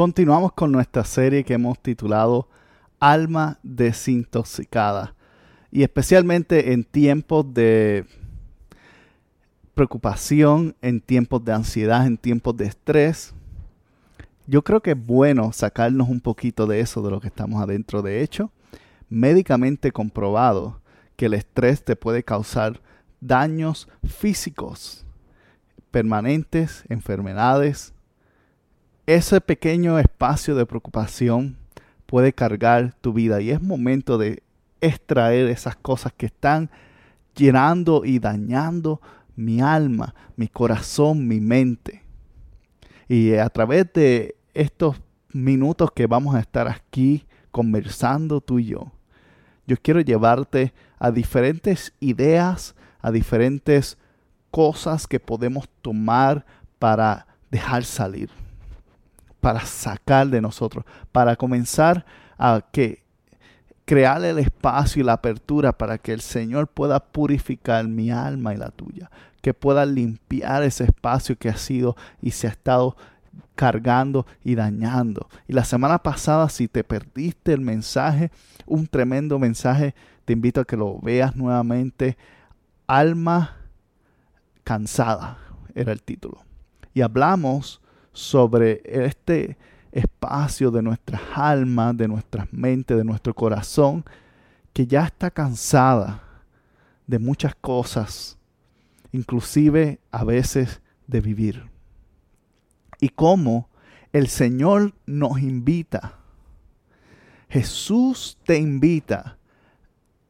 Continuamos con nuestra serie que hemos titulado Alma desintoxicada. Y especialmente en tiempos de preocupación, en tiempos de ansiedad, en tiempos de estrés, yo creo que es bueno sacarnos un poquito de eso, de lo que estamos adentro. De hecho, médicamente comprobado que el estrés te puede causar daños físicos permanentes, enfermedades, ese pequeño espacio de preocupación puede cargar tu vida y es momento de extraer esas cosas que están llenando y dañando mi alma, mi corazón, mi mente. Y a través de estos minutos que vamos a estar aquí conversando tú y yo, yo quiero llevarte a diferentes ideas, a diferentes cosas que podemos tomar para dejar salir para sacar de nosotros, para comenzar a que crear el espacio y la apertura para que el Señor pueda purificar mi alma y la tuya, que pueda limpiar ese espacio que ha sido y se ha estado cargando y dañando. Y la semana pasada, si te perdiste el mensaje, un tremendo mensaje, te invito a que lo veas nuevamente. Alma cansada era el título. Y hablamos sobre este espacio de nuestras almas, de nuestras mentes, de nuestro corazón, que ya está cansada de muchas cosas, inclusive a veces de vivir. Y cómo el Señor nos invita, Jesús te invita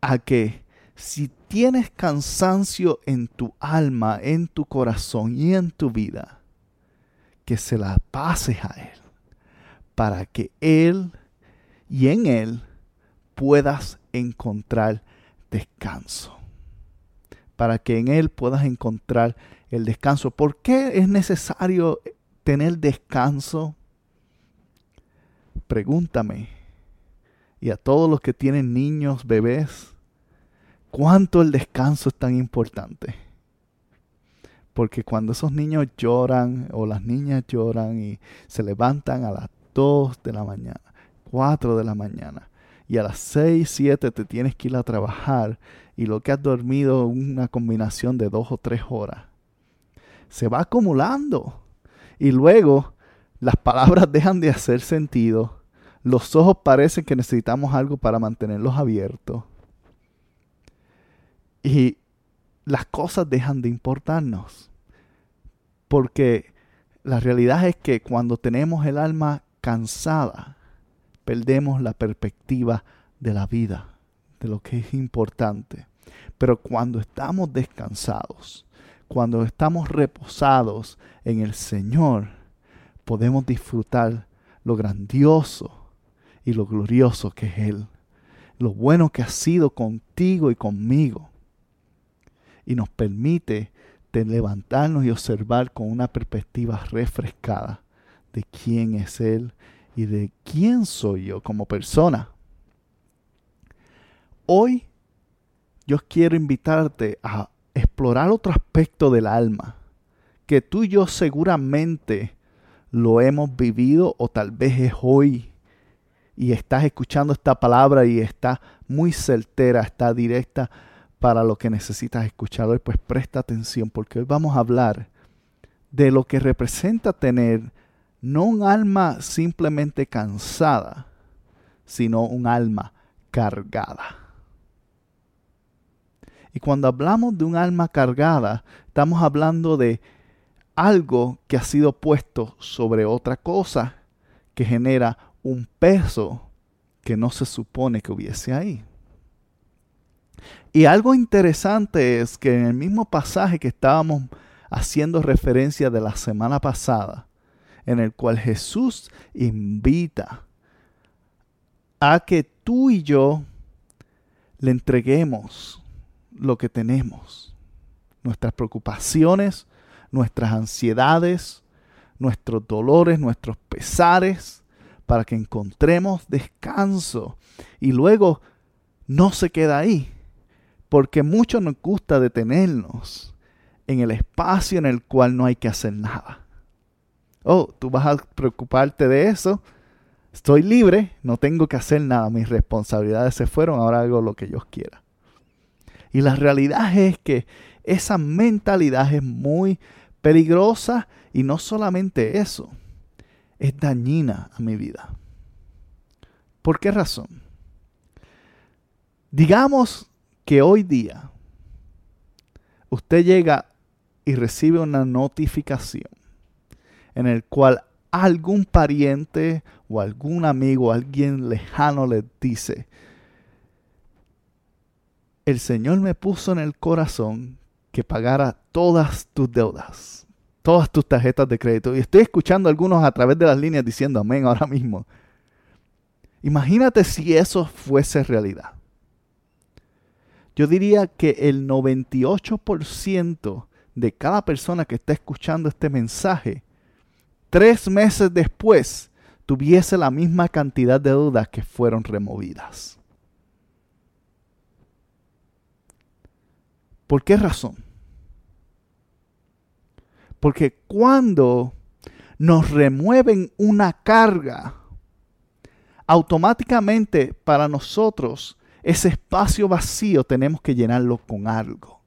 a que si tienes cansancio en tu alma, en tu corazón y en tu vida, que se la pases a Él, para que Él y en Él puedas encontrar descanso. Para que en Él puedas encontrar el descanso. ¿Por qué es necesario tener descanso? Pregúntame. Y a todos los que tienen niños, bebés, ¿cuánto el descanso es tan importante? Porque cuando esos niños lloran o las niñas lloran y se levantan a las 2 de la mañana, 4 de la mañana, y a las 6, 7 te tienes que ir a trabajar y lo que has dormido una combinación de 2 o 3 horas, se va acumulando. Y luego las palabras dejan de hacer sentido, los ojos parecen que necesitamos algo para mantenerlos abiertos. Y las cosas dejan de importarnos. Porque la realidad es que cuando tenemos el alma cansada, perdemos la perspectiva de la vida, de lo que es importante. Pero cuando estamos descansados, cuando estamos reposados en el Señor, podemos disfrutar lo grandioso y lo glorioso que es Él, lo bueno que ha sido contigo y conmigo y nos permite levantarnos y observar con una perspectiva refrescada de quién es Él y de quién soy yo como persona. Hoy yo quiero invitarte a explorar otro aspecto del alma que tú y yo seguramente lo hemos vivido o tal vez es hoy y estás escuchando esta palabra y está muy certera, está directa para lo que necesitas escuchar hoy, pues presta atención porque hoy vamos a hablar de lo que representa tener no un alma simplemente cansada, sino un alma cargada. Y cuando hablamos de un alma cargada, estamos hablando de algo que ha sido puesto sobre otra cosa que genera un peso que no se supone que hubiese ahí. Y algo interesante es que en el mismo pasaje que estábamos haciendo referencia de la semana pasada, en el cual Jesús invita a que tú y yo le entreguemos lo que tenemos, nuestras preocupaciones, nuestras ansiedades, nuestros dolores, nuestros pesares, para que encontremos descanso. Y luego no se queda ahí, porque mucho nos gusta detenernos en el espacio en el cual no hay que hacer nada. Oh, tú vas a preocuparte de eso. Estoy libre, no tengo que hacer nada, mis responsabilidades se fueron, ahora hago lo que yo quiera. Y la realidad es que esa mentalidad es muy peligrosa y no solamente eso, es dañina a mi vida. ¿Por qué razón? Digamos que hoy día usted llega y recibe una notificación en el cual algún pariente o algún amigo, alguien lejano le dice, el Señor me puso en el corazón que pagara todas tus deudas, todas tus tarjetas de crédito. Y estoy escuchando a algunos a través de las líneas diciendo amén ahora mismo. Imagínate si eso fuese realidad. Yo diría que el 98% de cada persona que está escuchando este mensaje, tres meses después, tuviese la misma cantidad de deudas que fueron removidas. ¿Por qué razón? Porque cuando nos remueven una carga, automáticamente para nosotros ese espacio vacío tenemos que llenarlo con algo.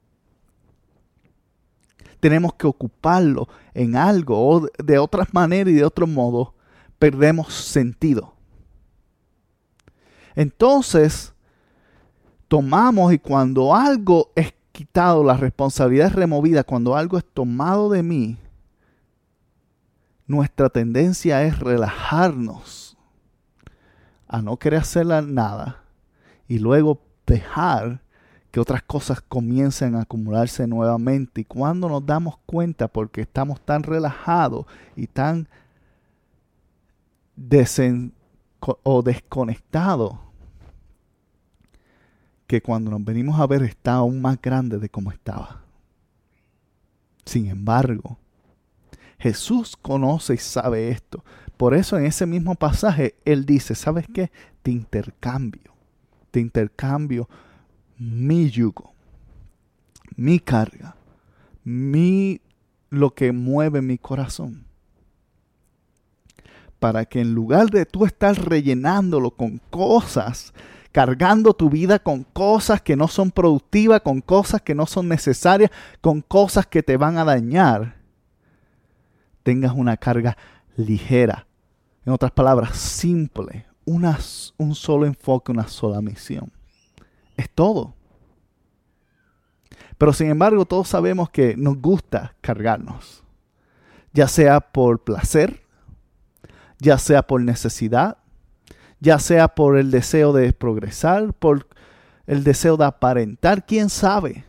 Tenemos que ocuparlo en algo o de otras maneras y de otro modo perdemos sentido. Entonces, tomamos y cuando algo es quitado, la responsabilidad es removida, cuando algo es tomado de mí, nuestra tendencia es relajarnos, a no querer hacer nada y luego dejar que otras cosas comiencen a acumularse nuevamente. Y cuando nos damos cuenta, porque estamos tan relajados y tan o desconectados que cuando nos venimos a ver está aún más grande de como estaba. Sin embargo, Jesús conoce y sabe esto. Por eso en ese mismo pasaje Él dice, ¿sabes qué? Te intercambio, te intercambio mi yugo, mi carga, mi lo que mueve mi corazón. Para que en lugar de tú estar rellenándolo con cosas cargando tu vida con cosas que no son productivas, con cosas que no son necesarias, con cosas que te van a dañar, tengas una carga ligera. En otras palabras, simple, una, un solo enfoque, una sola misión. Es todo. Pero sin embargo, todos sabemos que nos gusta cargarnos, ya sea por placer, ya sea por necesidad, ya sea por el deseo de progresar, por el deseo de aparentar, quién sabe.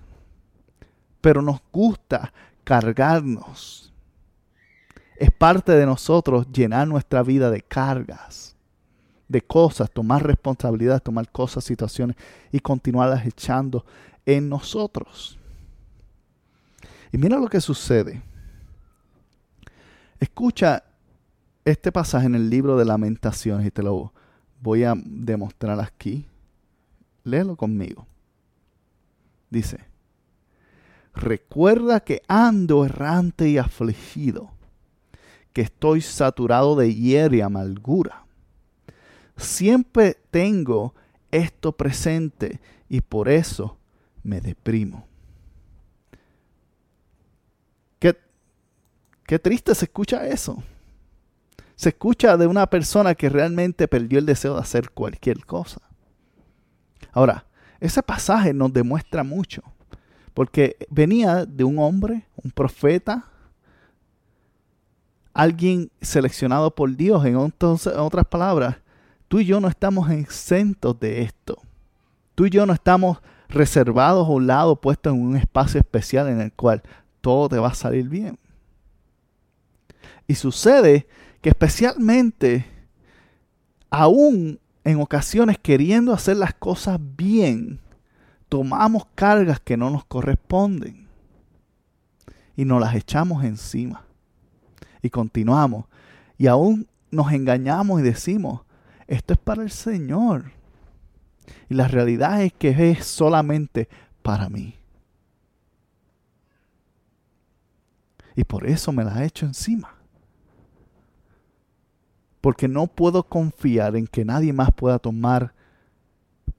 Pero nos gusta cargarnos. Es parte de nosotros llenar nuestra vida de cargas, de cosas, tomar responsabilidad, tomar cosas, situaciones y continuarlas echando en nosotros. Y mira lo que sucede. Escucha este pasaje en el libro de lamentaciones y te lo voy a demostrar aquí. Léelo conmigo. Dice, recuerda que ando errante y afligido, que estoy saturado de hierro y amargura. Siempre tengo esto presente y por eso me deprimo. Qué, qué triste se escucha eso se escucha de una persona que realmente perdió el deseo de hacer cualquier cosa. Ahora, ese pasaje nos demuestra mucho, porque venía de un hombre, un profeta, alguien seleccionado por Dios, en, en otras palabras, Tú y yo no estamos exentos de esto. Tú y yo no estamos reservados a un lado, puestos en un espacio especial en el cual todo te va a salir bien. Y sucede que especialmente, aún en ocasiones queriendo hacer las cosas bien, tomamos cargas que no nos corresponden y nos las echamos encima. Y continuamos. Y aún nos engañamos y decimos, esto es para el Señor. Y la realidad es que es solamente para mí. Y por eso me la he hecho encima. Porque no puedo confiar en que nadie más pueda tomar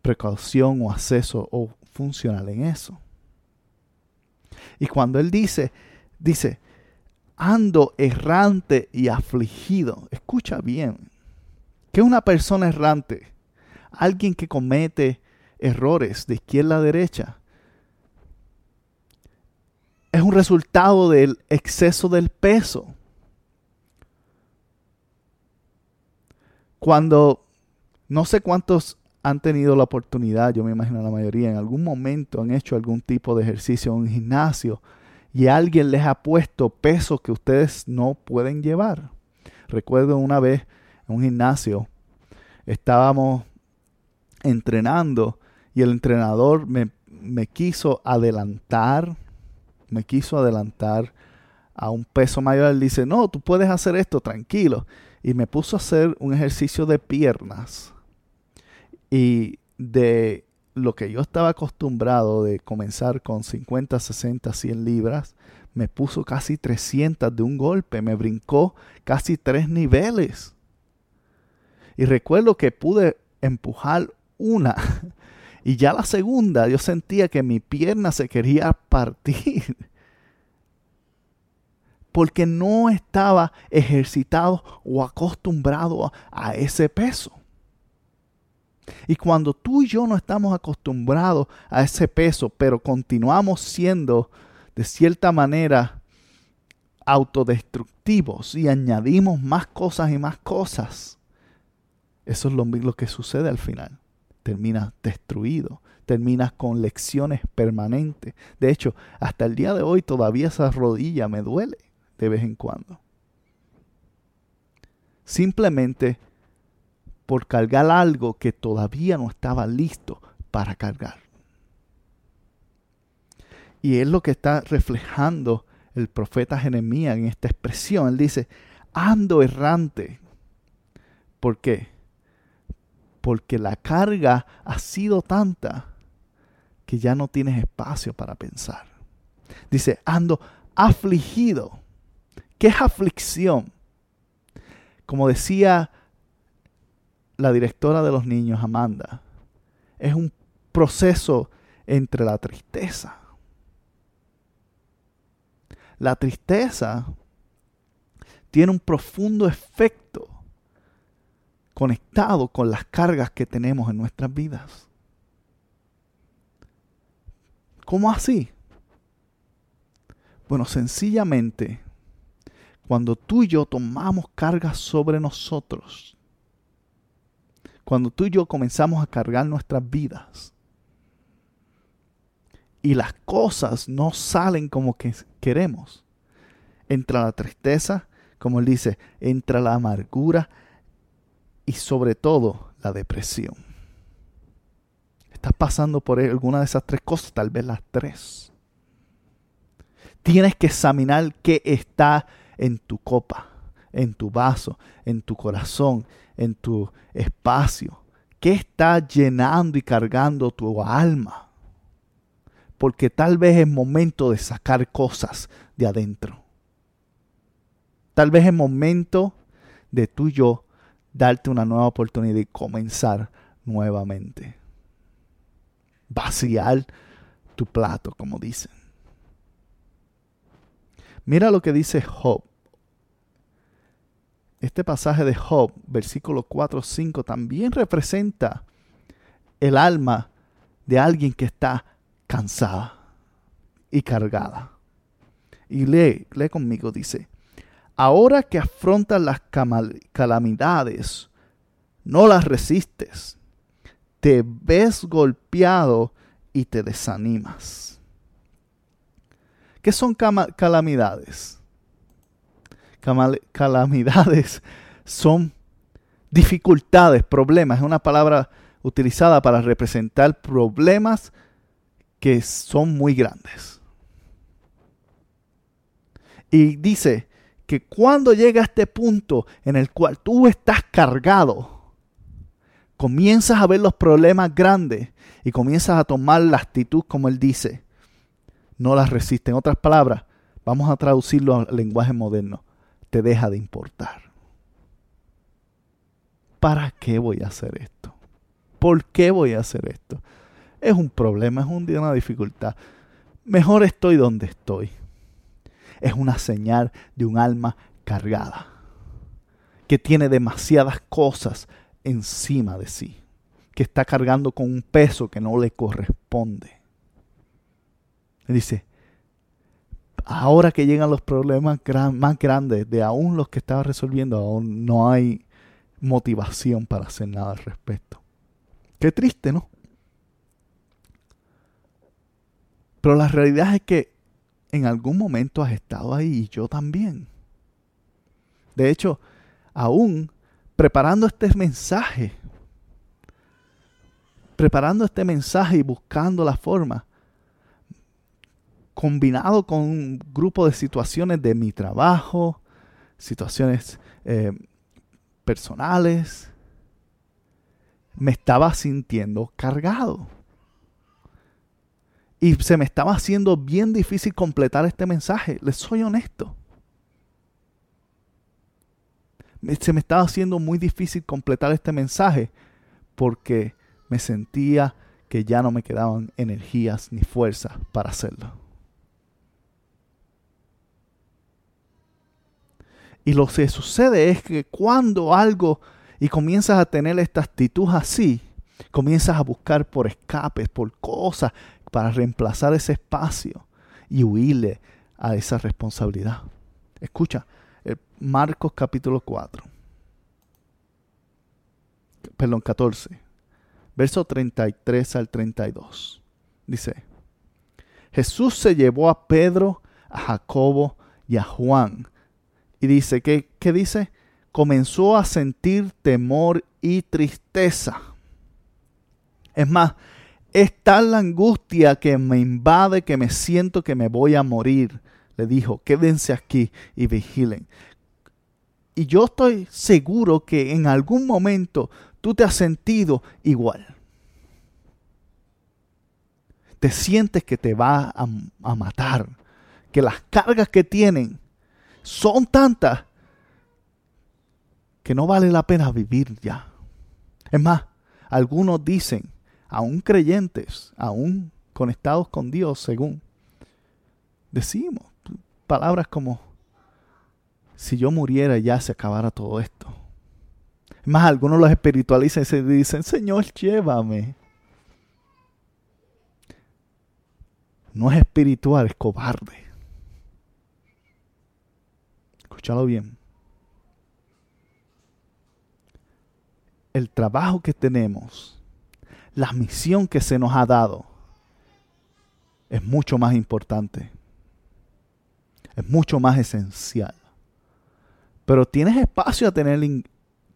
precaución o acceso o funcionar en eso. Y cuando él dice, dice, ando errante y afligido. Escucha bien. ¿Qué es una persona errante? Alguien que comete errores de izquierda a derecha. Es un resultado del exceso del peso. Cuando no sé cuántos han tenido la oportunidad, yo me imagino la mayoría, en algún momento han hecho algún tipo de ejercicio en un gimnasio y alguien les ha puesto peso que ustedes no pueden llevar. Recuerdo una vez en un gimnasio, estábamos entrenando y el entrenador me, me quiso adelantar, me quiso adelantar a un peso mayor. Él dice, no, tú puedes hacer esto tranquilo. Y me puso a hacer un ejercicio de piernas y de lo que yo estaba acostumbrado de comenzar con 50, 60, 100 libras, me puso casi 300 de un golpe, me brincó casi tres niveles. Y recuerdo que pude empujar una y ya la segunda yo sentía que mi pierna se quería partir. Porque no estaba ejercitado o acostumbrado a, ese peso. Y cuando tú y yo no estamos acostumbrados a ese peso, pero continuamos siendo de cierta manera autodestructivos y añadimos más cosas y más cosas, eso es lo, que sucede al final. Terminas destruido, terminas con lecciones permanentes. De hecho, hasta el día de hoy todavía esa rodilla me duele de vez en cuando. Simplemente por cargar algo que todavía no estaba listo para cargar. Y es lo que está reflejando el profeta Jeremías en esta expresión. Él dice, ando errante. ¿Por qué? Porque la carga ha sido tanta que ya no tienes espacio para pensar. Dice, ando afligido. ¿Qué es aflicción? Como decía la directora de los niños, Amanda, es un proceso entre la tristeza. La tristeza tiene un profundo efecto conectado con las cargas que tenemos en nuestras vidas. ¿Cómo así? Bueno, sencillamente, cuando tú y yo tomamos cargas sobre nosotros, cuando tú y yo comenzamos a cargar nuestras vidas y las cosas no salen como que queremos, entra la tristeza, como él dice, entra la amargura y sobre todo la depresión. Estás pasando por alguna de esas tres cosas, tal vez las tres. Tienes que examinar qué está en tu copa, en tu vaso, en tu corazón, en tu espacio? ¿Qué está llenando y cargando tu alma? Porque tal vez es momento de sacar cosas de adentro. Tal vez es momento de tú y yo darte una nueva oportunidad y comenzar nuevamente. Vaciar tu plato, como dicen. Mira lo que dice Job este pasaje de Job, versículo 4, 5, también representa el alma de alguien que está cansada y cargada. Y lee, lee conmigo, dice, ahora que afrontan las calamidades, no las resistes. Te ves golpeado y te desanimas. ¿Qué son calamidades? Calamidades son dificultades, problemas. Es una palabra utilizada para representar problemas que son muy grandes. Y dice que cuando llega a este punto en el cual tú estás cargado, comienzas a ver los problemas grandes y comienzas a tomar la actitud como él dice. No las resiste. En otras palabras, vamos a traducirlo al lenguaje moderno. Te deja de importar. ¿Para qué voy a hacer esto? ¿Por qué voy a hacer esto? Es un problema, es un una dificultad. Mejor estoy donde estoy. Es una señal de un alma cargada, que tiene demasiadas cosas encima de sí, que está cargando con un peso que no le corresponde. dice, ahora que llegan los problemas más grandes de aún los que estaba resolviendo, aún no hay motivación para hacer nada al respecto. Qué triste, ¿no? Pero la realidad es que en algún momento has estado ahí y yo también. De hecho, aún preparando este mensaje, preparando este mensaje y buscando la forma, combinado con un grupo de situaciones de mi trabajo, situaciones eh, personales, me estaba sintiendo cargado. Y se me estaba haciendo bien difícil completar este mensaje. Les soy honesto. Se me estaba haciendo muy difícil completar este mensaje porque me sentía que ya no me quedaban energías ni fuerzas para hacerlo. Y lo que sucede es que cuando algo y comienzas a tener esta actitud así, comienzas a buscar por escapes, por cosas para reemplazar ese espacio y huirle a esa responsabilidad. Escucha, Marcos capítulo 4, perdón, 14, verso 33 al 32. Dice, Jesús se llevó a Pedro, a Jacobo y a Juan. Y dice, ¿qué, qué dice? Comenzó a sentir temor y tristeza. Es más, es tal la angustia que me invade que me siento que me voy a morir. Le dijo, quédense aquí y vigilen. Y yo estoy seguro que en algún momento tú te has sentido igual. Te sientes que te va a, a matar, que las cargas que tienen son tantas que no vale la pena vivir ya. Es más, algunos dicen aún creyentes, aún conectados con Dios, según decimos, palabras como, si yo muriera ya se acabara todo esto. Más algunos los espiritualizan y se dicen, Señor, llévame. No es espiritual, es cobarde. Escúchalo bien. El trabajo que tenemos la misión que se nos ha dado es mucho más importante. Es mucho más esencial. Pero tienes espacio a tener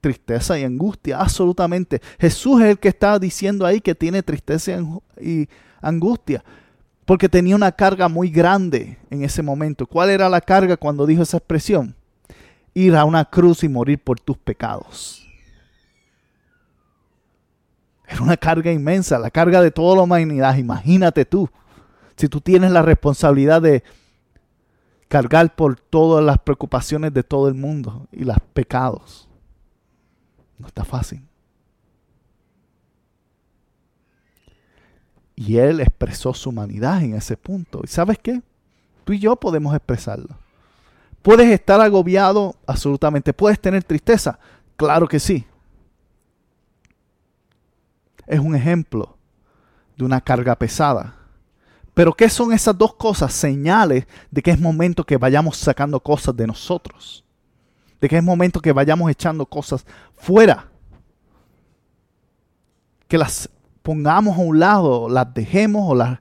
tristeza y angustia, absolutamente. Jesús es el que está diciendo ahí que tiene tristeza y angustia, porque tenía una carga muy grande en ese momento. ¿Cuál era la carga cuando dijo esa expresión? Ir a una cruz y morir por tus pecados. Era una carga inmensa, la carga de toda la humanidad. Imagínate tú, si tú tienes la responsabilidad de cargar por todas las preocupaciones de todo el mundo y los pecados. No está fácil. Y él expresó su humanidad en ese punto. ¿Y sabes qué? Tú y yo podemos expresarlo. ¿Puedes estar agobiado? Absolutamente. ¿Puedes tener tristeza? Claro que sí es un ejemplo de una carga pesada. Pero ¿qué son esas dos cosas? Señales de que es momento que vayamos sacando cosas de nosotros. De que es momento que vayamos echando cosas fuera. que las pongamos a un lado, las dejemos o las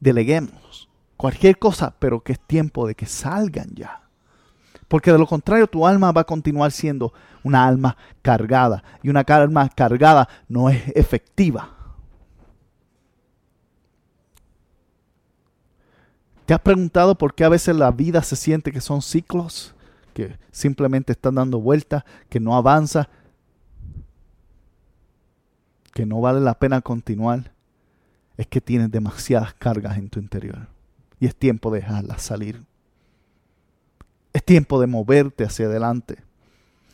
deleguemos. Cualquier cosa, pero que es tiempo de que salgan ya. Porque de lo contrario tu alma va a continuar siendo una alma cargada. Y una alma cargada no es efectiva. ¿Te has preguntado por qué a veces la vida se siente que son ciclos? Que simplemente están dando vueltas, que no avanza, que no vale la pena continuar. Es que tienes demasiadas cargas en tu interior. Y es tiempo de dejarlas salir. Es tiempo de moverte hacia adelante.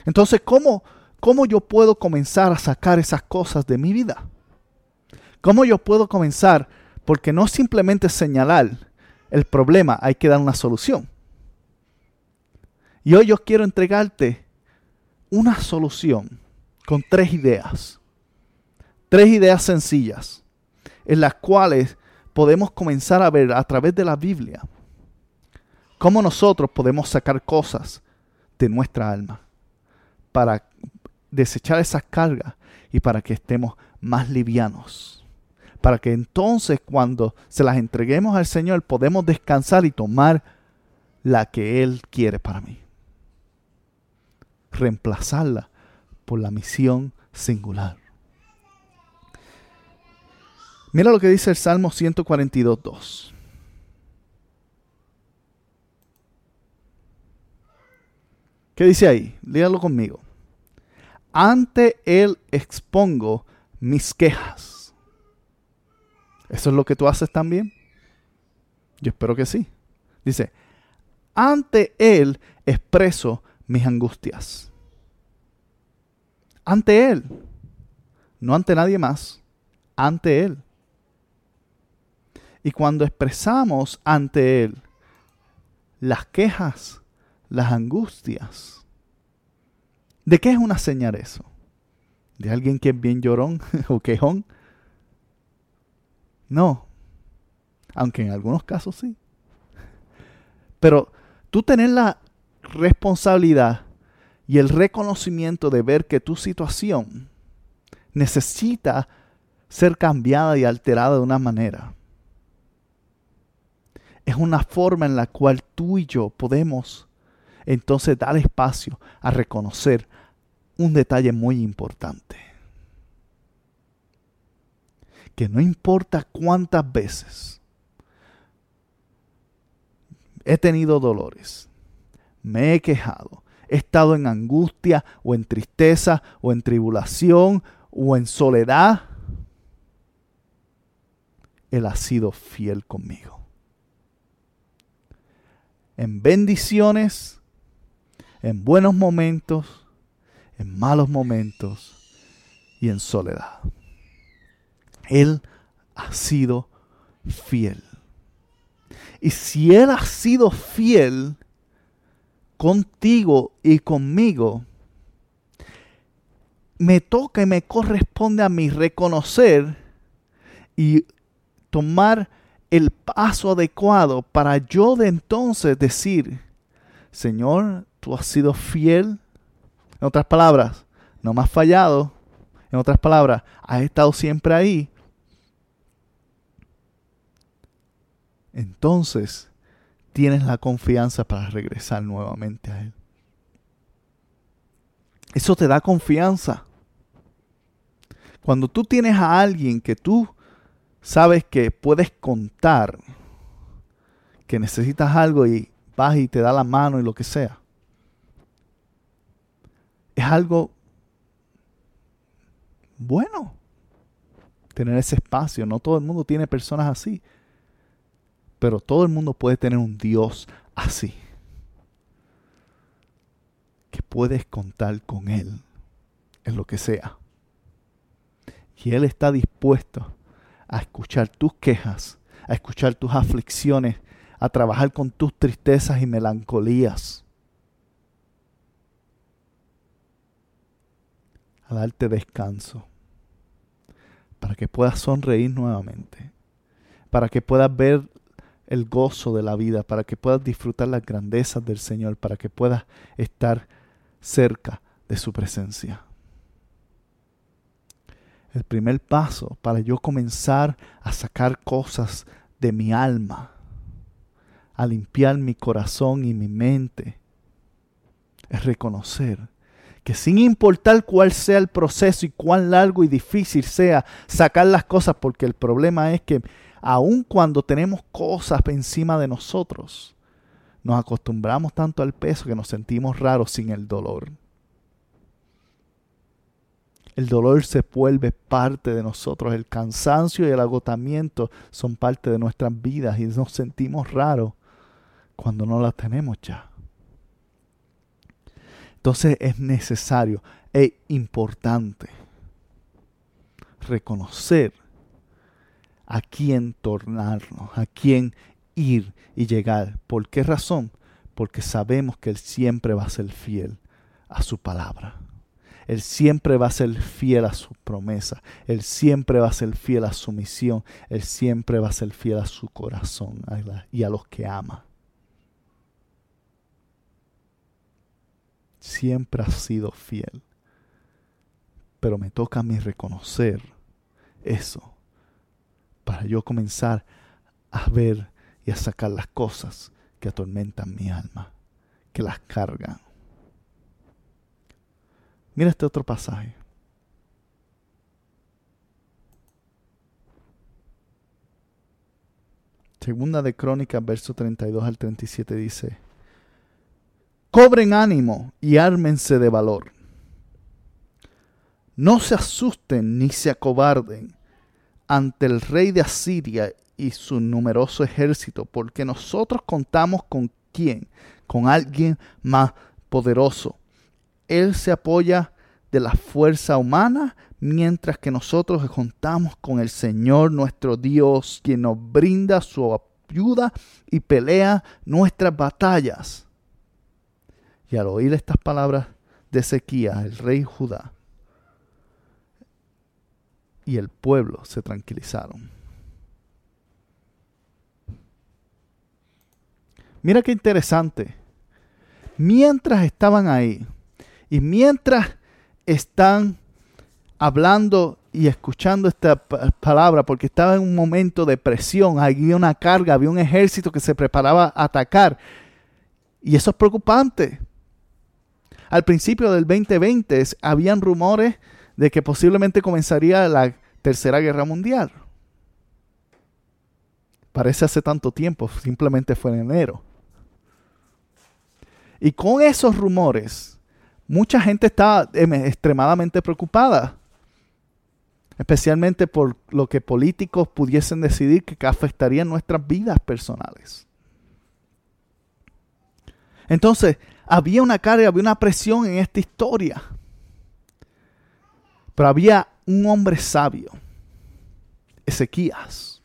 Entonces, ¿cómo, ¿cómo yo puedo comenzar a sacar esas cosas de mi vida? ¿Cómo yo puedo comenzar? Porque no simplemente señalar el problema, hay que dar una solución. Y hoy yo quiero entregarte una solución con tres ideas. Tres ideas sencillas en las cuales podemos comenzar a ver a través de la Biblia cómo nosotros podemos sacar cosas de nuestra alma para desechar esas cargas y para que estemos más livianos para que entonces cuando se las entreguemos al Señor podemos descansar y tomar la que Él quiere para mí. Reemplazarla por la misión singular. Mira lo que dice el Salmo 142.2. ¿Qué dice ahí? Léalo conmigo. Ante Él expongo mis quejas ¿Eso es lo que tú haces también? Yo espero que sí. Dice, ante Él expreso mis angustias. Ante Él. No ante nadie más. Ante Él. Y cuando expresamos ante Él las quejas, las angustias, ¿de qué es una señal eso? ¿De alguien que es bien llorón o quejón? No. Aunque en algunos casos sí. Pero tú tener la responsabilidad y el reconocimiento de ver que tu situación necesita ser cambiada y alterada de una manera. Es una forma en la cual tú y yo podemos entonces dar espacio a reconocer un detalle muy importante que no importa cuántas veces he tenido dolores, me he quejado, he estado en angustia o en tristeza o en tribulación o en soledad, Él ha sido fiel conmigo. En bendiciones, en buenos momentos, en malos momentos y en soledad. Él ha sido fiel. Y si Él ha sido fiel contigo y conmigo, me toca y me corresponde a mí reconocer y tomar el paso adecuado para yo de entonces decir, Señor, tú has sido fiel. En otras palabras, no me has fallado. En otras palabras, has estado siempre ahí. entonces tienes la confianza para regresar nuevamente a Él. Eso te da confianza. Cuando tú tienes a alguien que tú sabes que puedes contar, que necesitas algo y vas y te da la mano y lo que sea, es algo bueno tener ese espacio. No todo el mundo tiene personas así. Pero todo el mundo puede tener un Dios así. Que puedes contar con Él en lo que sea. Y Él está dispuesto a escuchar tus quejas, a escuchar tus aflicciones, a trabajar con tus tristezas y melancolías. A darte descanso para que puedas sonreír nuevamente, para que puedas ver el gozo de la vida, para que puedas disfrutar las grandezas del Señor, para que puedas estar cerca de su presencia. el primer paso para yo comenzar a sacar cosas de mi alma, a limpiar mi corazón y mi mente, es reconocer que sin importar cuál sea el proceso y cuán largo y difícil sea sacar las cosas, porque el problema es que aun cuando tenemos cosas encima de nosotros, nos acostumbramos tanto al peso que nos sentimos raros sin el dolor. El dolor se vuelve parte de nosotros, el cansancio y el agotamiento son parte de nuestras vidas y nos sentimos raros cuando no las tenemos ya. Entonces es necesario e importante reconocer a quién tornarnos, a quién ir y llegar. ¿Por qué razón? Porque sabemos que Él siempre va a ser fiel a su palabra. Él siempre va a ser fiel a su promesa. Él siempre va a ser fiel a su misión. Él siempre va a ser fiel a su corazón y a los que ama. Siempre has sido fiel. Pero me toca a mí reconocer eso para yo comenzar a ver y a sacar las cosas que atormentan mi alma, que las cargan. Mira este otro pasaje. Segunda de Crónicas, verso 32 al 37 dice, Cobren ánimo y ármense de valor. No se asusten ni se acobarden ante el rey de Asiria y su numeroso ejército, porque nosotros contamos con quién, con alguien más poderoso. Él se apoya de la fuerza humana, mientras que nosotros contamos con el Señor nuestro Dios, quien nos brinda su ayuda y pelea nuestras batallas. Y al oír estas palabras de Ezequías, el rey Judá, y el pueblo se tranquilizaron. Mira qué interesante. Mientras estaban ahí y mientras están hablando y escuchando esta palabra, porque estaba en un momento de presión, había una carga, había un ejército que se preparaba a atacar. Y eso es preocupante, al principio del 2020 habían rumores de que posiblemente comenzaría la Tercera Guerra Mundial. Parece hace tanto tiempo, simplemente fue en enero. Y con esos rumores, mucha gente estaba em, extremadamente preocupada, especialmente por lo que políticos pudiesen decidir que afectaría nuestras vidas personales. Entonces, había una carga, había una presión en esta historia. Pero había un hombre sabio, Ezequías,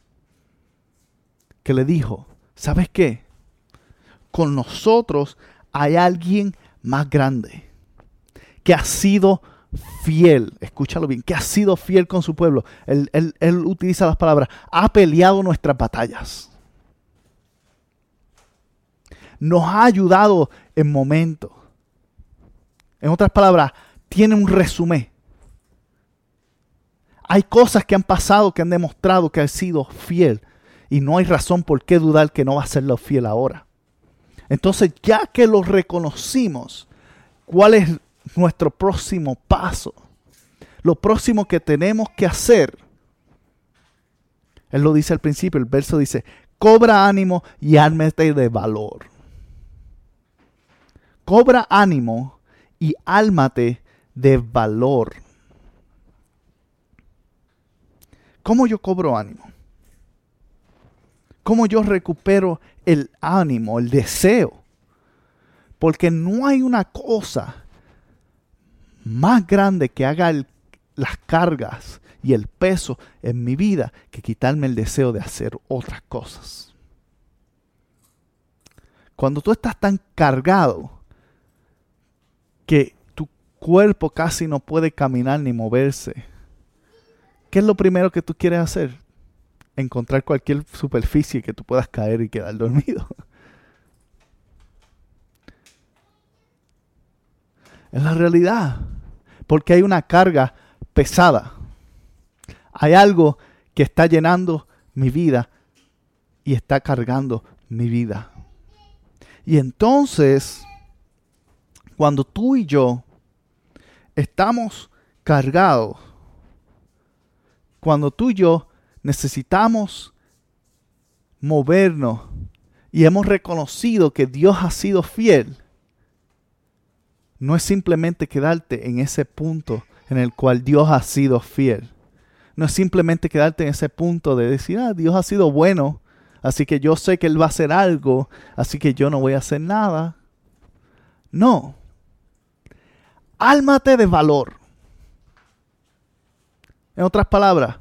que le dijo, ¿sabes qué? Con nosotros hay alguien más grande, que ha sido fiel, escúchalo bien, que ha sido fiel con su pueblo. Él, él utiliza las palabras, ha peleado nuestras batallas nos ha ayudado en momentos. En otras palabras, tiene un resumen. Hay cosas que han pasado que han demostrado que ha sido fiel y no hay razón por qué dudar que no va a serlo fiel ahora. Entonces, ya que lo reconocimos, ¿cuál es nuestro próximo paso? Lo próximo que tenemos que hacer, él lo dice al principio, el verso dice, cobra ánimo y ármete de valor cobra ánimo y álmate de valor. ¿Cómo yo cobro ánimo? ¿Cómo yo recupero el ánimo, el deseo? Porque no hay una cosa más grande que haga las cargas y el peso en mi vida que quitarme el deseo de hacer otras cosas. Cuando tú estás tan cargado, que tu cuerpo casi no puede caminar ni moverse, ¿qué es lo primero que tú quieres hacer? Encontrar cualquier superficie que tú puedas caer y quedar dormido. Es la realidad. Porque hay una carga pesada. Hay algo que está llenando mi vida y está cargando mi vida. Y entonces, cuando tú y yo estamos cargados, cuando tú y yo necesitamos movernos y hemos reconocido que Dios ha sido fiel, no es simplemente quedarte en ese punto en el cual Dios ha sido fiel. No es simplemente quedarte en ese punto de decir, ah, Dios ha sido bueno, así que yo sé que Él va a hacer algo, así que yo no voy a hacer nada. No. Álmate de valor. En otras palabras,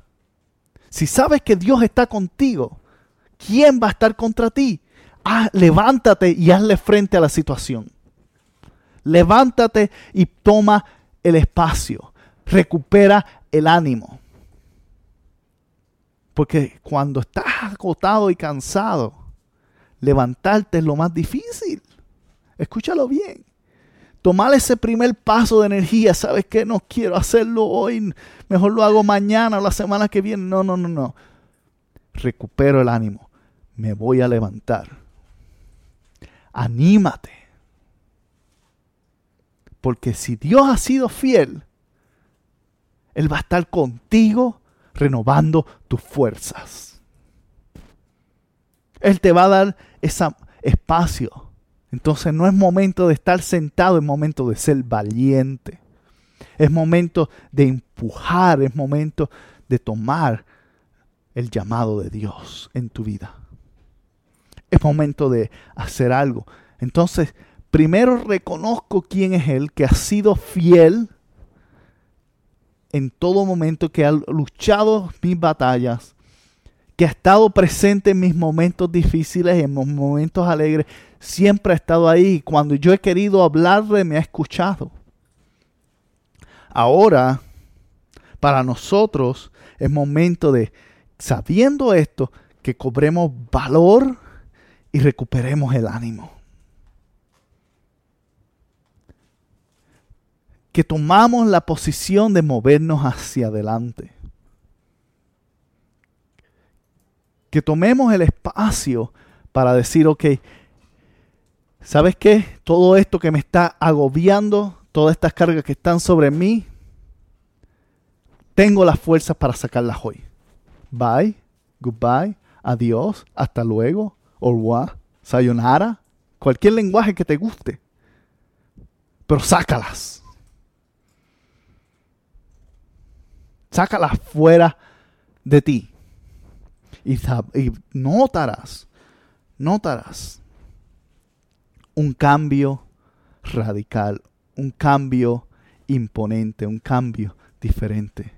si sabes que Dios está contigo, ¿quién va a estar contra ti? Ah, levántate y hazle frente a la situación. Levántate y toma el espacio. Recupera el ánimo. Porque cuando estás agotado y cansado, levantarte es lo más difícil. Escúchalo bien. Tomar ese primer paso de energía, ¿sabes qué? No quiero hacerlo hoy, mejor lo hago mañana o la semana que viene. No, no, no, no. Recupero el ánimo. Me voy a levantar. Anímate. Porque si Dios ha sido fiel, Él va a estar contigo renovando tus fuerzas. Él te va a dar ese espacio. Entonces no es momento de estar sentado, es momento de ser valiente. Es momento de empujar, es momento de tomar el llamado de Dios en tu vida. Es momento de hacer algo. Entonces, primero reconozco quién es Él, que ha sido fiel en todo momento, que ha luchado mis batallas, que ha estado presente en mis momentos difíciles, en mis momentos alegres, siempre ha estado ahí. Cuando yo he querido hablarle, me ha escuchado. Ahora, para nosotros es momento de, sabiendo esto, que cobremos valor y recuperemos el ánimo. que tomamos la posición de movernos hacia adelante. Que tomemos el espacio para decir, ok, ¿sabes qué? Todo esto que me está agobiando, todas estas cargas que están sobre mí, tengo las fuerzas para sacarlas hoy. Bye, goodbye, adiós, hasta luego, au revoir, sayonara, cualquier lenguaje que te guste. Pero sácalas. Sácalas fuera de ti. Y, notarás, notarás un cambio radical, un cambio imponente, un cambio diferente,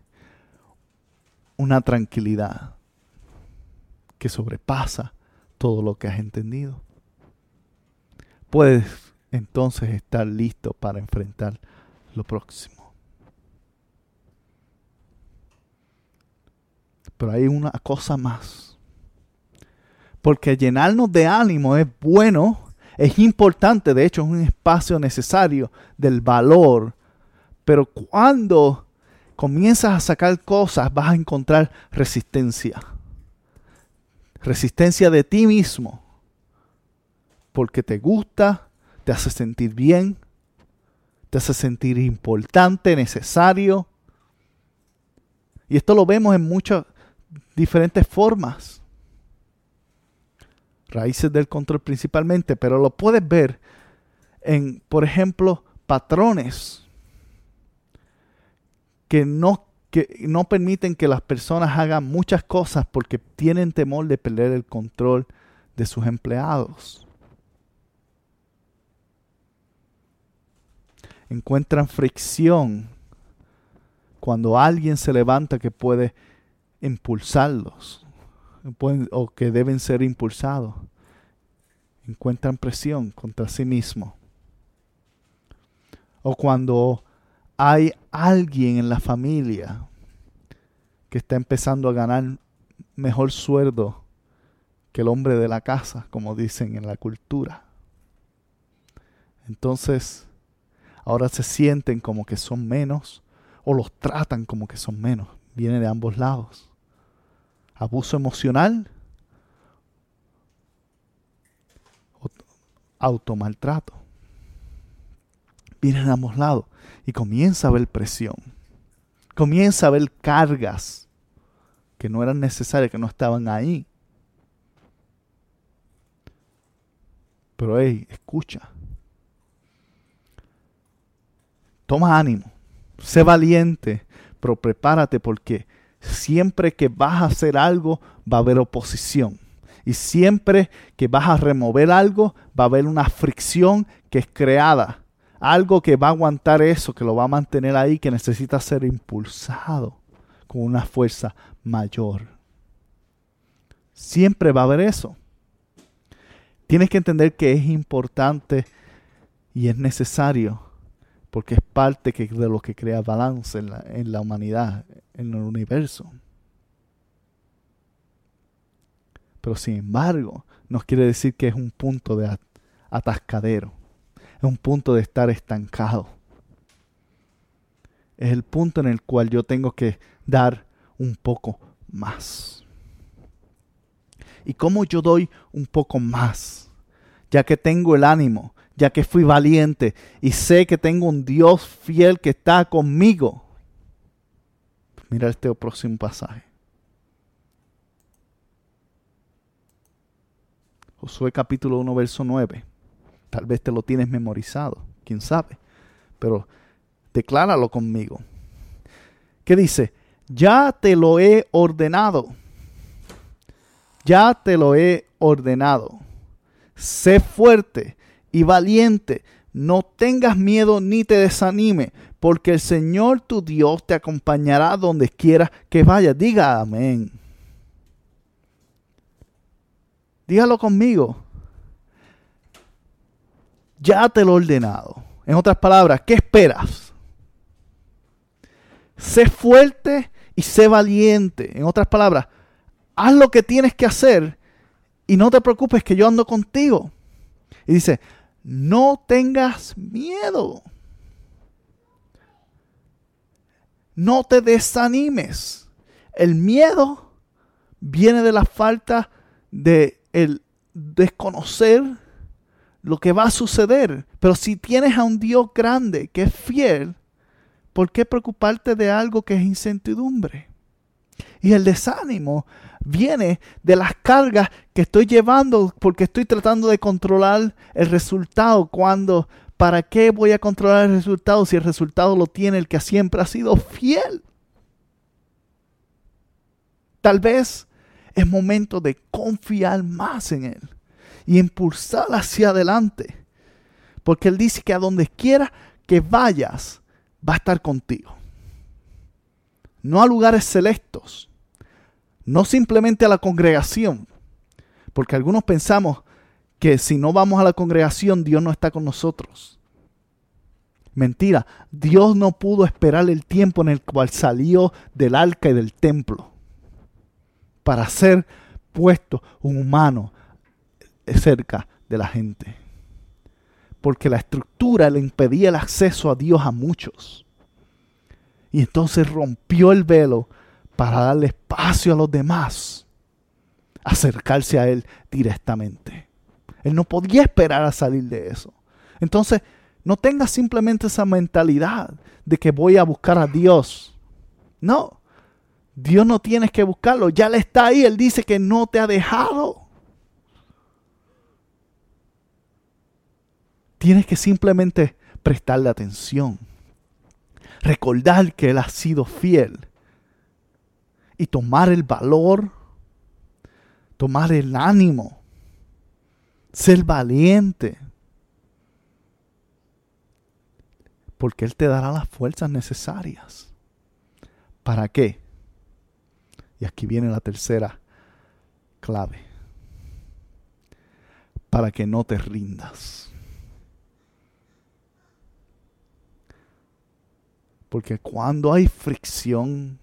una tranquilidad que sobrepasa todo lo que has entendido. Puedes entonces estar listo para enfrentar lo próximo. Pero hay una cosa más. Porque llenarnos de ánimo es bueno, es importante, de hecho es un espacio necesario del valor. Pero cuando comienzas a sacar cosas vas a encontrar resistencia. Resistencia de ti mismo. Porque te gusta, te hace sentir bien, te hace sentir importante, necesario. Y esto lo vemos en muchas diferentes formas. Raíces del control principalmente, pero lo puedes ver en, por ejemplo, patrones que no, que no permiten que las personas hagan muchas cosas porque tienen temor de perder el control de sus empleados. Encuentran fricción cuando alguien se levanta que puede impulsarlos o que deben ser impulsados. Encuentran presión contra sí mismo. O cuando hay alguien en la familia que está empezando a ganar mejor sueldo que el hombre de la casa, como dicen en la cultura. Entonces, ahora se sienten como que son menos o los tratan como que son menos viene de ambos lados. Abuso emocional, automaltrato. Viene de ambos lados y comienza a haber presión. Comienza a haber cargas que no eran necesarias, que no estaban ahí. Pero hey, escucha. Toma ánimo. Sé valiente, pero prepárate porque siempre que vas a hacer algo va a haber oposición. Y siempre que vas a remover algo va a haber una fricción que es creada. Algo que va a aguantar eso, que lo va a mantener ahí, que necesita ser impulsado con una fuerza mayor. Siempre va a haber eso. Tienes que entender que es importante y es necesario porque es parte de lo que crea balance en la, en la humanidad, en el universo. Pero sin embargo, nos quiere decir que es un punto de atascadero, es un punto de estar estancado. Es el punto en el cual yo tengo que dar un poco más. ¿Y cómo yo doy un poco más? Ya que tengo el ánimo, ya que fui valiente y sé que tengo un Dios fiel que está conmigo. Mira este próximo pasaje. Josué capítulo 1, verso 9. Tal vez te lo tienes memorizado, quién sabe. Pero decláralo conmigo. ¿Qué dice? Ya te lo he ordenado. Ya te lo he ordenado. Sé fuerte y valiente. No tengas miedo ni te desanime, porque el Señor tu Dios te acompañará donde quiera que vayas. Diga amén. Dígalo conmigo. Ya te lo he ordenado. En otras palabras, ¿qué esperas? Sé fuerte y sé valiente. En otras palabras, haz lo que tienes que hacer y no te preocupes que yo ando contigo. Y dice, no tengas miedo. No te desanimes. El miedo viene de la falta de el desconocer lo que va a suceder. Pero si tienes a un Dios grande que es fiel, ¿por qué preocuparte de algo que es incertidumbre? Y el desánimo viene de las cargas que estoy llevando porque estoy tratando de controlar el resultado cuando ¿para qué voy a controlar el resultado si el resultado lo tiene el que siempre ha sido fiel? Tal vez es momento de confiar más en Él y impulsar hacia adelante. Porque Él dice que a donde quiera que vayas, va a estar contigo. No a lugares celestos, no simplemente a la congregación, porque algunos pensamos que si no vamos a la congregación, Dios no está con nosotros. Mentira, Dios no pudo esperar el tiempo en el cual salió del arca y del templo para ser puesto un humano cerca de la gente. Porque la estructura le impedía el acceso a Dios a muchos. Y entonces rompió el velo para darle espacio a los demás, acercarse a Él directamente. Él no podía esperar a salir de eso. Entonces, no tengas simplemente esa mentalidad de que voy a buscar a Dios. No, Dios no tienes que buscarlo, ya le está ahí, Él dice que no te ha dejado. Tienes que simplemente prestarle atención, recordar que Él ha sido fiel y tomar el valor, tomar el ánimo, ser valiente. Porque Él te dará las fuerzas necesarias. ¿Para qué? Y aquí viene la tercera clave. Para que no te rindas. Porque cuando hay fricción,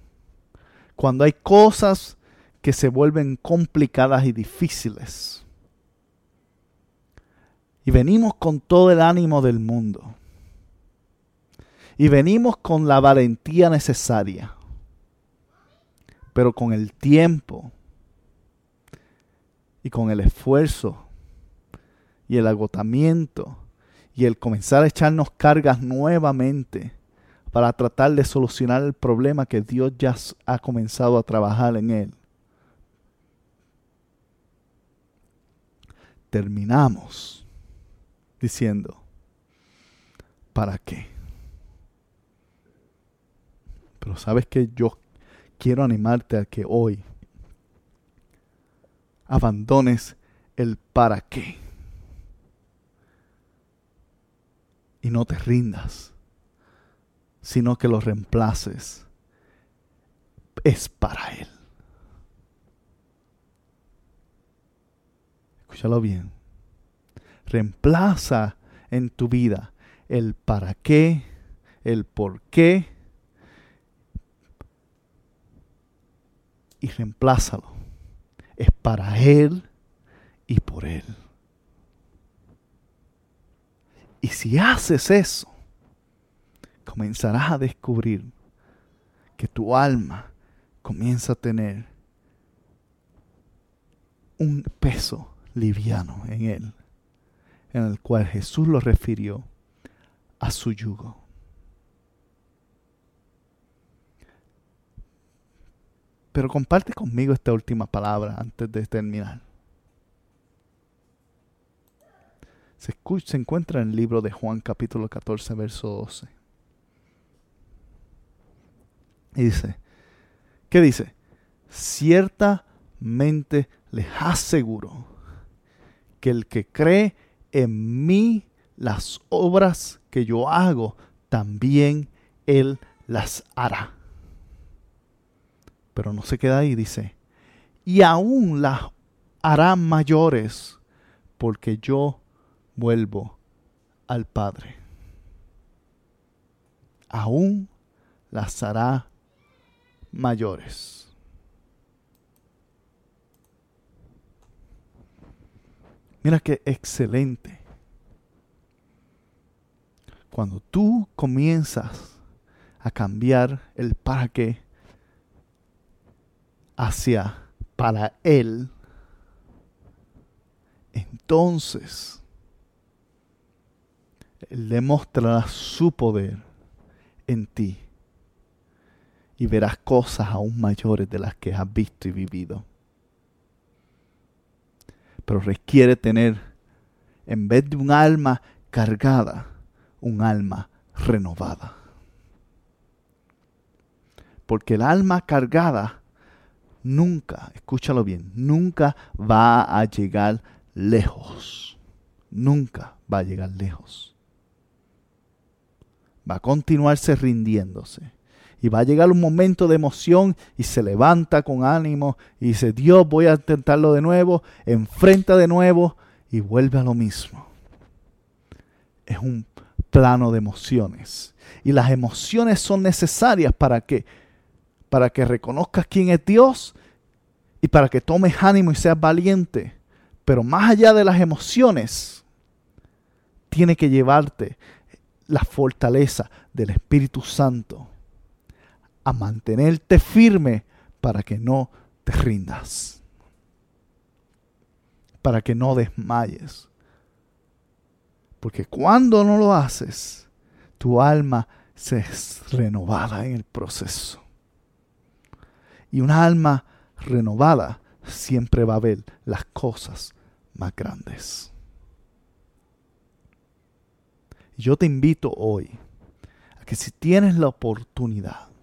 cuando hay cosas que se vuelven complicadas y difíciles. Y venimos con todo el ánimo del mundo. Y venimos con la valentía necesaria. Pero con el tiempo y con el esfuerzo y el agotamiento y el comenzar a echarnos cargas nuevamente para tratar de solucionar el problema que Dios ya ha comenzado a trabajar en él. Terminamos diciendo, ¿para qué? Pero sabes que yo quiero animarte a que hoy abandones el para qué. Y no te rindas, sino que lo reemplaces. Es para Él. Escúchalo bien. Reemplaza en tu vida el para qué, el por qué y reemplázalo. Es para Él y por Él. Y si haces eso, comenzarás a descubrir que tu alma comienza a tener un peso liviano en Él, en el cual Jesús lo refirió a su yugo. Pero comparte conmigo esta última palabra antes de terminar. Se, encuentra en el libro de Juan capítulo 14, verso 12. Y dice, ¿qué dice? Ciertamente les aseguro que el que cree en mí, las obras que yo hago, también él las hará pero no se queda ahí, dice, y aún las hará mayores, porque yo vuelvo al Padre. Aún las hará mayores. Mira qué excelente. Cuando tú comienzas a cambiar el para qué hacia para Él, entonces Él demostrará su poder en ti y verás cosas aún mayores de las que has visto y vivido. Pero requiere tener, en vez de un alma cargada, un alma renovada. Porque el alma cargada nunca, escúchalo bien, nunca va a llegar lejos. Nunca va a llegar lejos. Va a continuarse rindiéndose. Y va a llegar un momento de emoción y se levanta con ánimo y dice, Dios, voy a intentarlo de nuevo, enfrenta de nuevo y vuelve a lo mismo. Es un plano de emociones. Y las emociones son necesarias para que para que reconozcas quién es Dios y para que tomes ánimo y seas valiente. Pero más allá de las emociones, tiene que llevarte la fortaleza del Espíritu Santo a mantenerte firme para que no te rindas, para que no desmayes. Porque cuando no lo haces, tu alma se es renovada en el proceso. Y una alma renovada siempre va a ver las cosas más grandes. Yo te invito hoy a que si tienes la oportunidad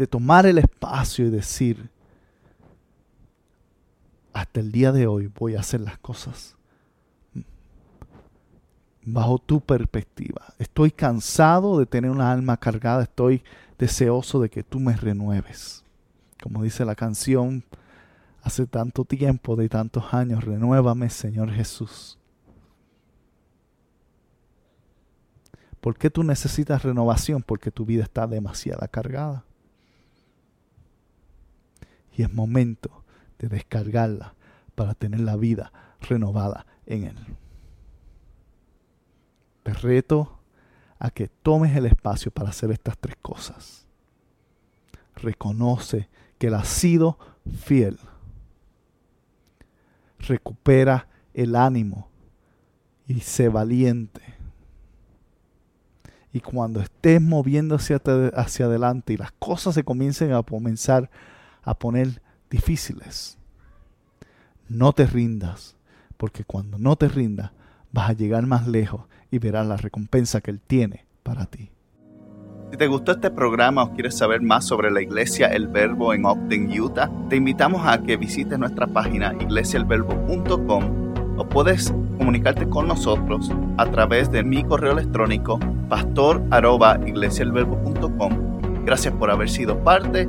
de tomar el espacio y decir, hasta el día de hoy voy a hacer las cosas bajo tu perspectiva. Estoy cansado de tener una alma cargada, estoy deseoso de que tú me renueves como dice la canción, hace tanto tiempo, de tantos años, renuévame, Señor Jesús. ¿Por qué tú necesitas renovación? Porque tu vida está demasiado cargada. Y es momento de descargarla para tener la vida renovada en Él. Te reto a que tomes el espacio para hacer estas tres cosas. Reconoce porque Él ha sido fiel. Recupera el ánimo y sé valiente. Y cuando estés moviéndose hacia, adelante y las cosas se comiencen a comenzar a poner difíciles, no te rindas, porque cuando no te rindas vas a llegar más lejos y verás la recompensa que Él tiene para ti. Si te gustó este programa o quieres saber más sobre la iglesia El Verbo en Ogden, Utah, te invitamos a que visites nuestra página iglesiaelverbo.com o puedes comunicarte con nosotros a través de mi correo electrónico pastor@iglesialverbo.com. Gracias por haber sido parte